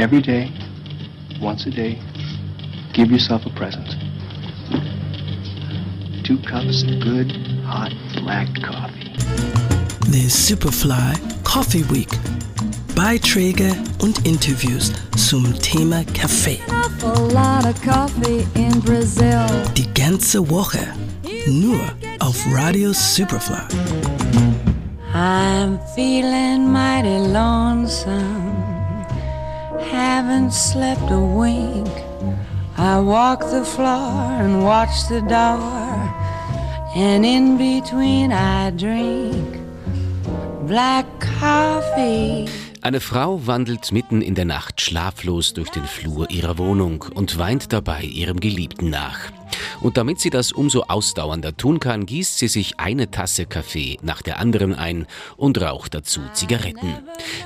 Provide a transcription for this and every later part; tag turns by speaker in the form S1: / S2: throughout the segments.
S1: Every day, once a day, give yourself a present. Two cups of good, hot, black coffee.
S2: The Superfly Coffee Week. Beiträge und Interviews zum Thema Kaffee. Die ganze Woche nur auf Radio Superfly.
S3: I'm feeling mighty lonesome. Haven't slept a wink. I walk the floor and watch the door. And in between I drink black coffee.
S4: Eine Frau wandelt mitten in der Nacht schlaflos durch den Flur ihrer Wohnung und weint dabei ihrem Geliebten nach. Und damit sie das umso ausdauernder tun kann, gießt sie sich eine Tasse Kaffee nach der anderen ein und raucht dazu Zigaretten.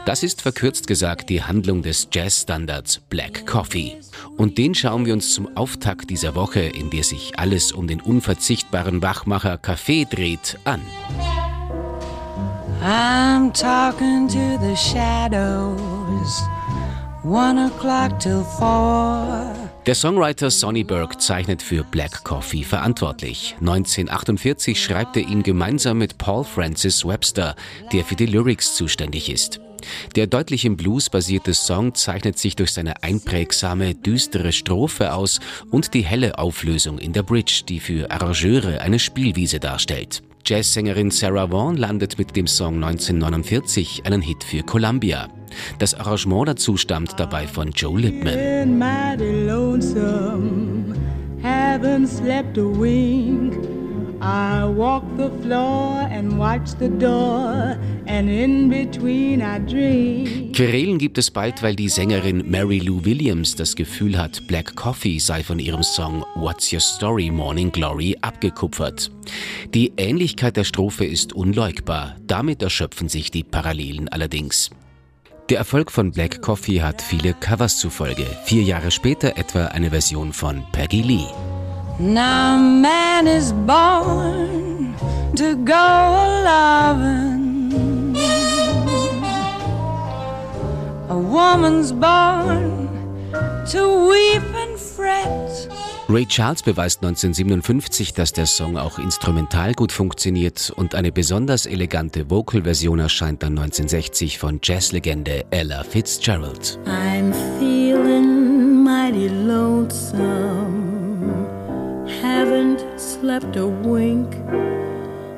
S4: Das ist verkürzt gesagt die Handlung des Jazzstandards Black Coffee. Und den schauen wir uns zum Auftakt dieser Woche, in der sich alles um den unverzichtbaren Wachmacher Kaffee dreht, an.
S3: I'm talking to the shadows. One o'clock till four.
S4: Der Songwriter Sonny Burke zeichnet für Black Coffee verantwortlich. 1948 schreibt er ihn gemeinsam mit Paul Francis Webster, der für die Lyrics zuständig ist. Der deutlich im Blues basierte Song zeichnet sich durch seine einprägsame, düstere Strophe aus und die helle Auflösung in der Bridge, die für Arrangeure eine Spielwiese darstellt. Jazzsängerin Sarah Vaughan landet mit dem Song 1949 einen Hit für Columbia. Das Arrangement dazu stammt dabei von Joe Lipman. I walk the floor and watch the door, and in between I dream. Querelen gibt es bald, weil die Sängerin Mary Lou Williams das Gefühl hat, Black Coffee sei von ihrem Song What's Your Story Morning Glory abgekupfert. Die Ähnlichkeit der Strophe ist unleugbar, damit erschöpfen sich die Parallelen allerdings. Der Erfolg von Black Coffee hat viele Covers zufolge. Vier Jahre später etwa eine Version von Peggy Lee.
S3: Now man is born to go loving. A woman's born to weep and fret.
S4: Ray Charles beweist 1957, dass der Song auch instrumental gut funktioniert und eine besonders elegante Vocal-Version erscheint dann 1960 von Jazzlegende Ella Fitzgerald.
S3: I'm feeling mighty lonesome haven't slept a wink.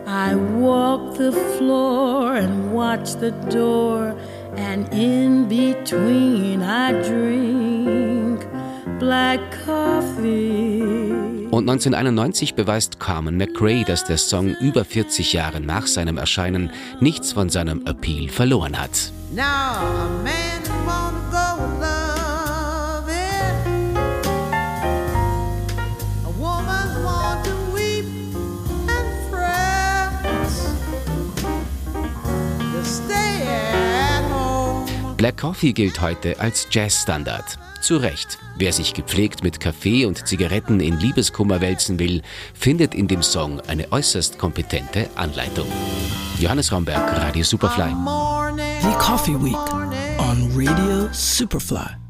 S3: I walk the floor and watch the door, and in between I coffee.
S4: Und 1991 beweist Carmen McRae, dass der Song über 40 Jahre nach seinem Erscheinen nichts von seinem Appeal verloren hat. Now, Black Coffee gilt heute als Jazzstandard. Zu Recht. Wer sich gepflegt mit Kaffee und Zigaretten in Liebeskummer wälzen will, findet in dem Song eine äußerst kompetente Anleitung. Johannes Raumberg, Radio Superfly.
S2: The Coffee Week on Radio Superfly.